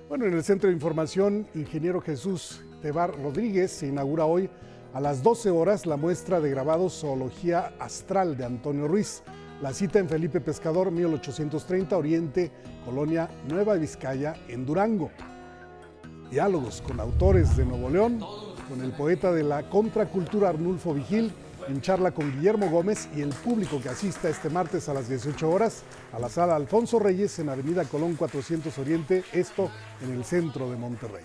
Bueno, en el Centro de Información, ingeniero Jesús Tebar Rodríguez se inaugura hoy a las 12 horas la muestra de grabados Zoología Astral de Antonio Ruiz. La cita en Felipe Pescador, 1830, Oriente, Colonia Nueva Vizcaya, en Durango diálogos con autores de Nuevo León, con el poeta de la contracultura Arnulfo Vigil, en charla con Guillermo Gómez y el público que asista este martes a las 18 horas a la sala Alfonso Reyes en Avenida Colón 400 Oriente, esto en el centro de Monterrey.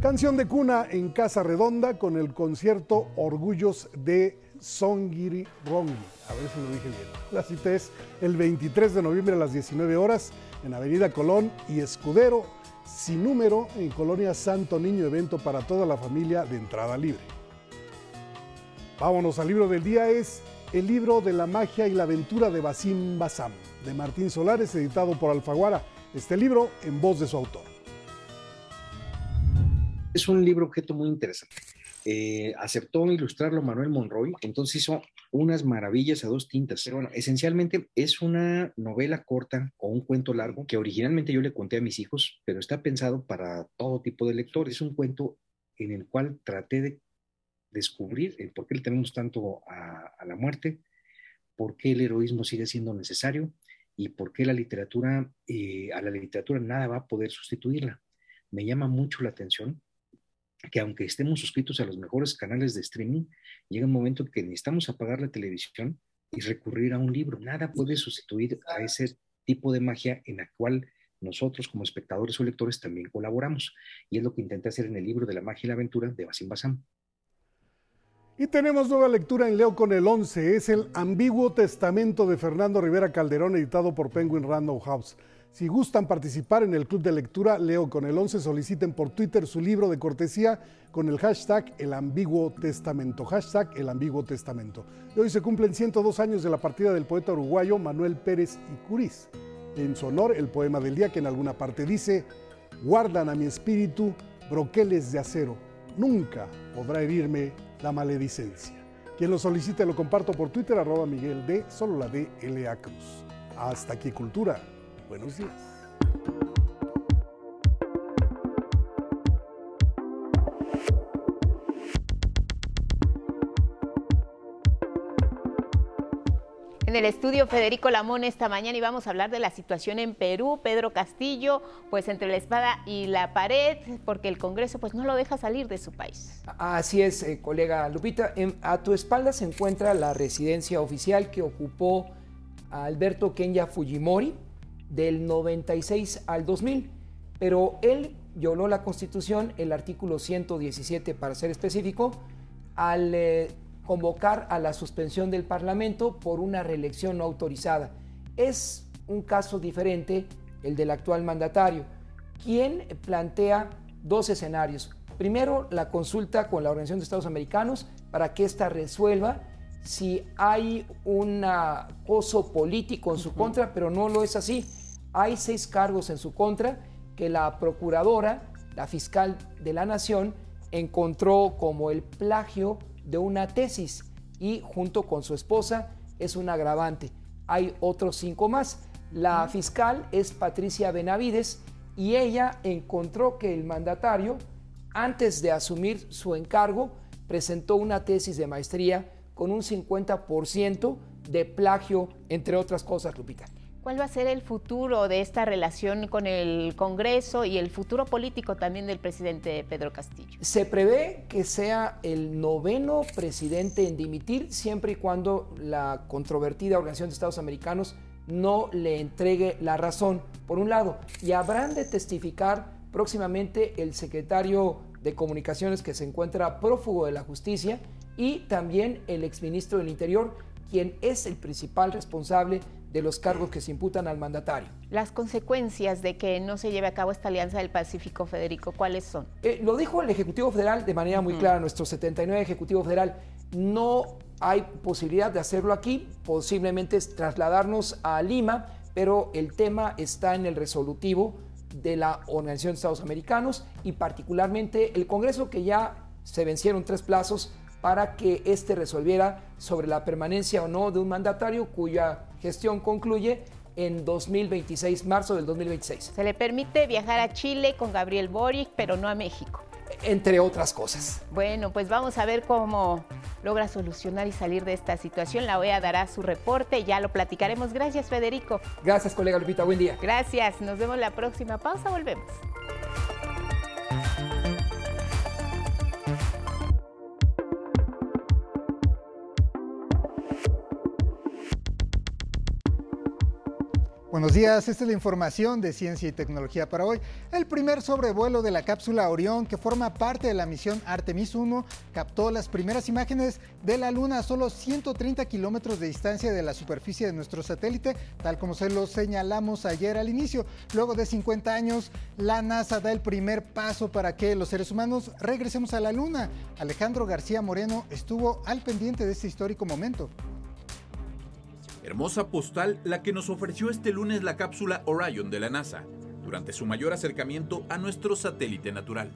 Canción de cuna en Casa Redonda con el concierto Orgullos de Songiri Rongi. A ver si lo dije bien. La cita es el 23 de noviembre a las 19 horas en Avenida Colón y Escudero sin número en Colonia Santo Niño, evento para toda la familia de entrada libre. Vámonos al libro del día, es el libro de la magia y la aventura de Basim Basam, de Martín Solares, editado por Alfaguara. Este libro en voz de su autor. Es un libro objeto muy interesante. Eh, aceptó ilustrarlo Manuel Monroy, entonces hizo unas maravillas a dos tintas. Pero bueno, esencialmente es una novela corta o un cuento largo que originalmente yo le conté a mis hijos, pero está pensado para todo tipo de lectores. Es un cuento en el cual traté de descubrir el por qué le tenemos tanto a, a la muerte, por qué el heroísmo sigue siendo necesario y por qué la literatura, eh, a la literatura nada va a poder sustituirla. Me llama mucho la atención que aunque estemos suscritos a los mejores canales de streaming, llega un momento que necesitamos apagar la televisión y recurrir a un libro. Nada puede sustituir a ese tipo de magia en la cual nosotros como espectadores o lectores también colaboramos. Y es lo que intenté hacer en el libro de la magia y la aventura de Basim Basam. Y tenemos nueva lectura en Leo con el 11. Es el Ambiguo Testamento de Fernando Rivera Calderón, editado por Penguin Random House. Si gustan participar en el club de lectura Leo con el 11, soliciten por Twitter su libro de cortesía con el hashtag El Ambiguo Testamento. Hashtag El Ambiguo Testamento. Hoy se cumplen 102 años de la partida del poeta uruguayo Manuel Pérez y Curiz. En su honor, el poema del día que en alguna parte dice, guardan a mi espíritu broqueles de acero. Nunca podrá herirme la maledicencia. Quien lo solicite lo comparto por Twitter, arroba Miguel D, solo la D, L. A. Cruz. Hasta aquí, Cultura. Buenos días. En el estudio Federico Lamón esta mañana y vamos a hablar de la situación en Perú. Pedro Castillo, pues entre la espada y la pared, porque el Congreso pues no lo deja salir de su país. Así es, eh, colega Lupita. En- a tu espalda se encuentra la residencia oficial que ocupó Alberto Kenya Fujimori del 96 al 2000, pero él violó la Constitución, el artículo 117 para ser específico, al eh, convocar a la suspensión del Parlamento por una reelección no autorizada. Es un caso diferente el del actual mandatario, quien plantea dos escenarios. Primero, la consulta con la Organización de Estados Americanos para que ésta resuelva si hay un acoso político en su contra, pero no lo es así. Hay seis cargos en su contra que la procuradora, la fiscal de la nación, encontró como el plagio de una tesis y junto con su esposa es un agravante. Hay otros cinco más. La fiscal es Patricia Benavides y ella encontró que el mandatario, antes de asumir su encargo, presentó una tesis de maestría con un 50% de plagio, entre otras cosas, Lupita. ¿Cuál va a ser el futuro de esta relación con el Congreso y el futuro político también del presidente Pedro Castillo? Se prevé que sea el noveno presidente en dimitir siempre y cuando la controvertida Organización de Estados Americanos no le entregue la razón, por un lado, y habrán de testificar próximamente el secretario de Comunicaciones que se encuentra prófugo de la justicia y también el exministro del Interior, quien es el principal responsable de los cargos que se imputan al mandatario. Las consecuencias de que no se lleve a cabo esta alianza del Pacífico, Federico, ¿cuáles son? Eh, lo dijo el Ejecutivo Federal de manera muy clara, nuestro 79 Ejecutivo Federal. No hay posibilidad de hacerlo aquí, posiblemente es trasladarnos a Lima, pero el tema está en el resolutivo de la Organización de Estados Americanos y particularmente el Congreso que ya se vencieron tres plazos para que éste resolviera sobre la permanencia o no de un mandatario cuya gestión concluye en 2026, marzo del 2026. Se le permite viajar a Chile con Gabriel Boric, pero no a México. Entre otras cosas. Bueno, pues vamos a ver cómo logra solucionar y salir de esta situación. La OEA dará su reporte, ya lo platicaremos. Gracias, Federico. Gracias, colega Lupita. Buen día. Gracias. Nos vemos la próxima pausa. Volvemos. Buenos días, esta es la información de Ciencia y Tecnología para hoy. El primer sobrevuelo de la cápsula Orión, que forma parte de la misión Artemis 1, captó las primeras imágenes de la Luna a solo 130 kilómetros de distancia de la superficie de nuestro satélite, tal como se lo señalamos ayer al inicio. Luego de 50 años, la NASA da el primer paso para que los seres humanos regresemos a la Luna. Alejandro García Moreno estuvo al pendiente de este histórico momento. Hermosa postal la que nos ofreció este lunes la cápsula Orion de la NASA, durante su mayor acercamiento a nuestro satélite natural.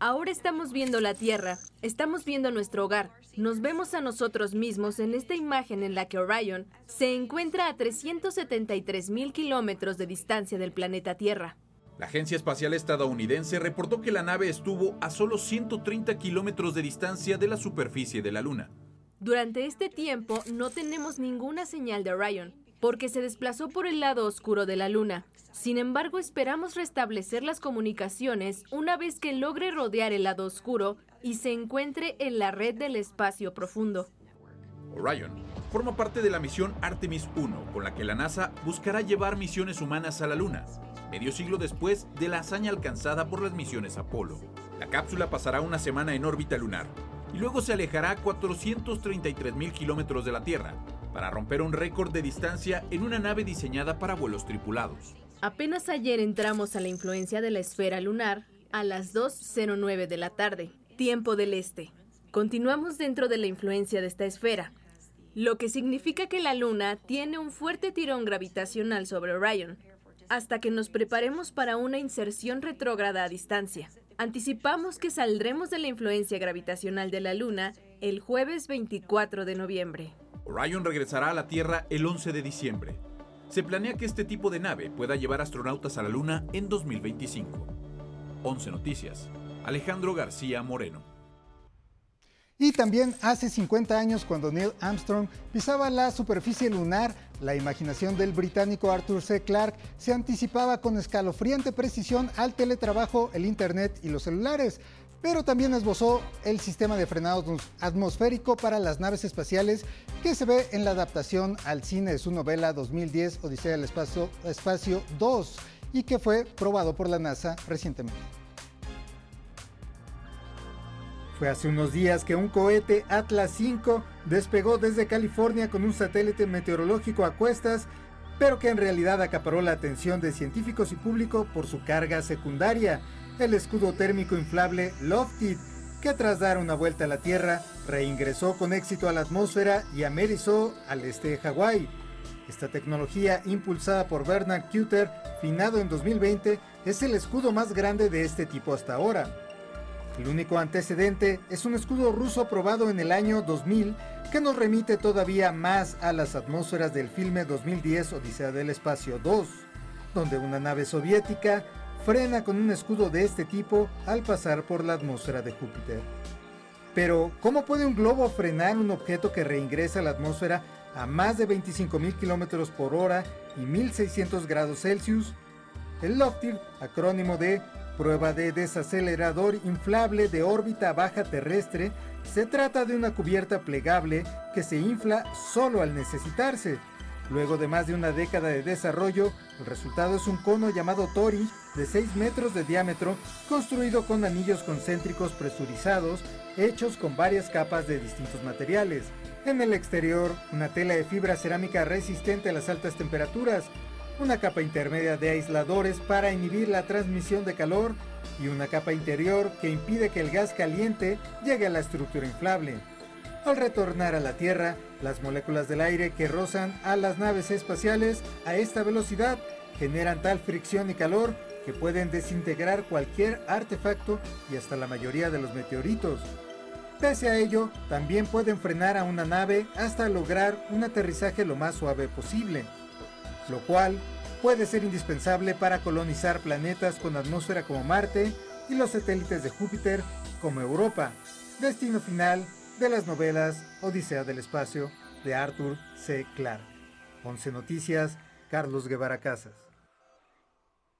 Ahora estamos viendo la Tierra, estamos viendo nuestro hogar, nos vemos a nosotros mismos en esta imagen en la que Orion se encuentra a 373 mil kilómetros de distancia del planeta Tierra. La Agencia Espacial Estadounidense reportó que la nave estuvo a solo 130 kilómetros de distancia de la superficie de la Luna. Durante este tiempo no tenemos ninguna señal de Orion, porque se desplazó por el lado oscuro de la Luna. Sin embargo, esperamos restablecer las comunicaciones una vez que logre rodear el lado oscuro y se encuentre en la red del espacio profundo. Orion forma parte de la misión Artemis 1, con la que la NASA buscará llevar misiones humanas a la Luna, medio siglo después de la hazaña alcanzada por las misiones Apolo. La cápsula pasará una semana en órbita lunar y luego se alejará a 433 mil kilómetros de la Tierra para romper un récord de distancia en una nave diseñada para vuelos tripulados. Apenas ayer entramos a la influencia de la esfera lunar a las 2.09 de la tarde, tiempo del este. Continuamos dentro de la influencia de esta esfera, lo que significa que la Luna tiene un fuerte tirón gravitacional sobre Orion, hasta que nos preparemos para una inserción retrógrada a distancia. Anticipamos que saldremos de la influencia gravitacional de la Luna el jueves 24 de noviembre. Orion regresará a la Tierra el 11 de diciembre. Se planea que este tipo de nave pueda llevar astronautas a la Luna en 2025. 11 Noticias. Alejandro García Moreno. Y también hace 50 años cuando Neil Armstrong pisaba la superficie lunar, la imaginación del británico Arthur C. Clarke se anticipaba con escalofriante precisión al teletrabajo, el Internet y los celulares, pero también esbozó el sistema de frenado atmosférico para las naves espaciales que se ve en la adaptación al cine de su novela 2010 Odisea del Espacio, Espacio 2 y que fue probado por la NASA recientemente. Fue hace unos días que un cohete Atlas V despegó desde California con un satélite meteorológico a cuestas, pero que en realidad acaparó la atención de científicos y público por su carga secundaria, el escudo térmico inflable Lofted, que tras dar una vuelta a la Tierra, reingresó con éxito a la atmósfera y amerizó al este de Hawái. Esta tecnología, impulsada por Bernard Kuter, finado en 2020, es el escudo más grande de este tipo hasta ahora. El único antecedente es un escudo ruso aprobado en el año 2000 que nos remite todavía más a las atmósferas del filme 2010 Odisea del Espacio 2, donde una nave soviética frena con un escudo de este tipo al pasar por la atmósfera de Júpiter. Pero, ¿cómo puede un globo frenar un objeto que reingresa a la atmósfera a más de 25.000 km por hora y 1.600 grados Celsius? El LOFTIR, acrónimo de Prueba de desacelerador inflable de órbita baja terrestre, se trata de una cubierta plegable que se infla solo al necesitarse. Luego de más de una década de desarrollo, el resultado es un cono llamado Tori de 6 metros de diámetro, construido con anillos concéntricos presurizados, hechos con varias capas de distintos materiales. En el exterior, una tela de fibra cerámica resistente a las altas temperaturas, una capa intermedia de aisladores para inhibir la transmisión de calor y una capa interior que impide que el gas caliente llegue a la estructura inflable. Al retornar a la Tierra, las moléculas del aire que rozan a las naves espaciales a esta velocidad generan tal fricción y calor que pueden desintegrar cualquier artefacto y hasta la mayoría de los meteoritos. Pese a ello, también pueden frenar a una nave hasta lograr un aterrizaje lo más suave posible lo cual puede ser indispensable para colonizar planetas con atmósfera como Marte y los satélites de Júpiter como Europa, destino final de las novelas Odisea del Espacio de Arthur C. Clarke. 11 Noticias, Carlos Guevara Casas.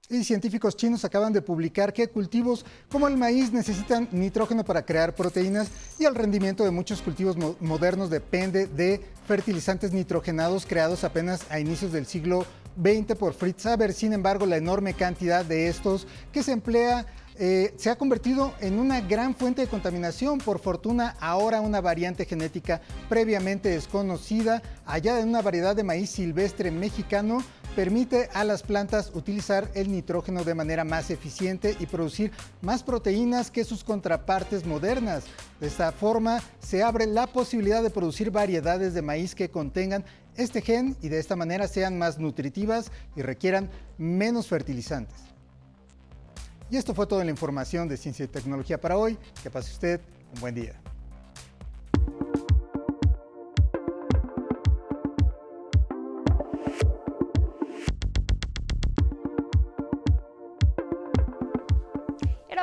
Y científicos chinos acaban de publicar que cultivos como el maíz necesitan nitrógeno para crear proteínas y el rendimiento de muchos cultivos modernos depende de fertilizantes nitrogenados creados apenas a inicios del siglo XX por Fritz Haber. Sin embargo, la enorme cantidad de estos que se emplea eh, se ha convertido en una gran fuente de contaminación. Por fortuna, ahora una variante genética previamente desconocida, allá de una variedad de maíz silvestre mexicano, permite a las plantas utilizar el nitrógeno de manera más eficiente y producir más proteínas que sus contrapartes modernas. De esta forma, se abre la posibilidad de producir variedades de maíz que contengan este gen y de esta manera sean más nutritivas y requieran menos fertilizantes. Y esto fue toda la información de Ciencia y Tecnología para hoy. Que pase usted un buen día.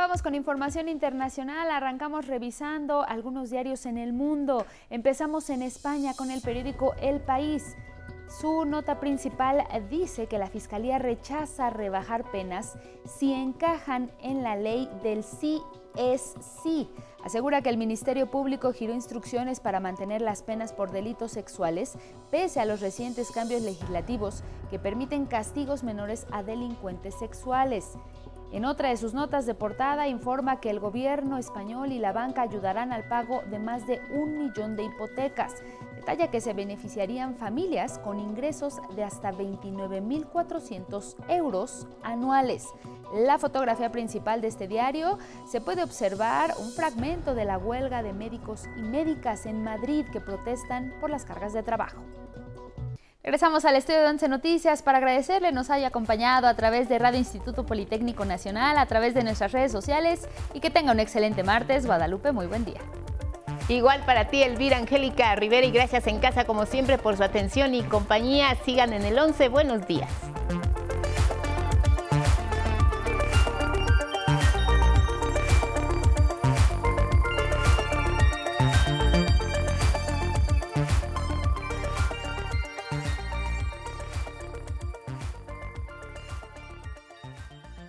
vamos con información internacional. Arrancamos revisando algunos diarios en el mundo. Empezamos en España con el periódico El País. Su nota principal dice que la Fiscalía rechaza rebajar penas si encajan en la ley del sí es sí. Asegura que el Ministerio Público giró instrucciones para mantener las penas por delitos sexuales, pese a los recientes cambios legislativos que permiten castigos menores a delincuentes sexuales. En otra de sus notas de portada informa que el gobierno español y la banca ayudarán al pago de más de un millón de hipotecas. Detalla que se beneficiarían familias con ingresos de hasta 29.400 euros anuales. La fotografía principal de este diario se puede observar un fragmento de la huelga de médicos y médicas en Madrid que protestan por las cargas de trabajo. Regresamos al estudio de Once Noticias para agradecerle nos haya acompañado a través de Radio Instituto Politécnico Nacional, a través de nuestras redes sociales y que tenga un excelente martes. Guadalupe, muy buen día. Igual para ti, Elvira Angélica Rivera, y gracias en casa como siempre por su atención y compañía. Sigan en el 11. Buenos días.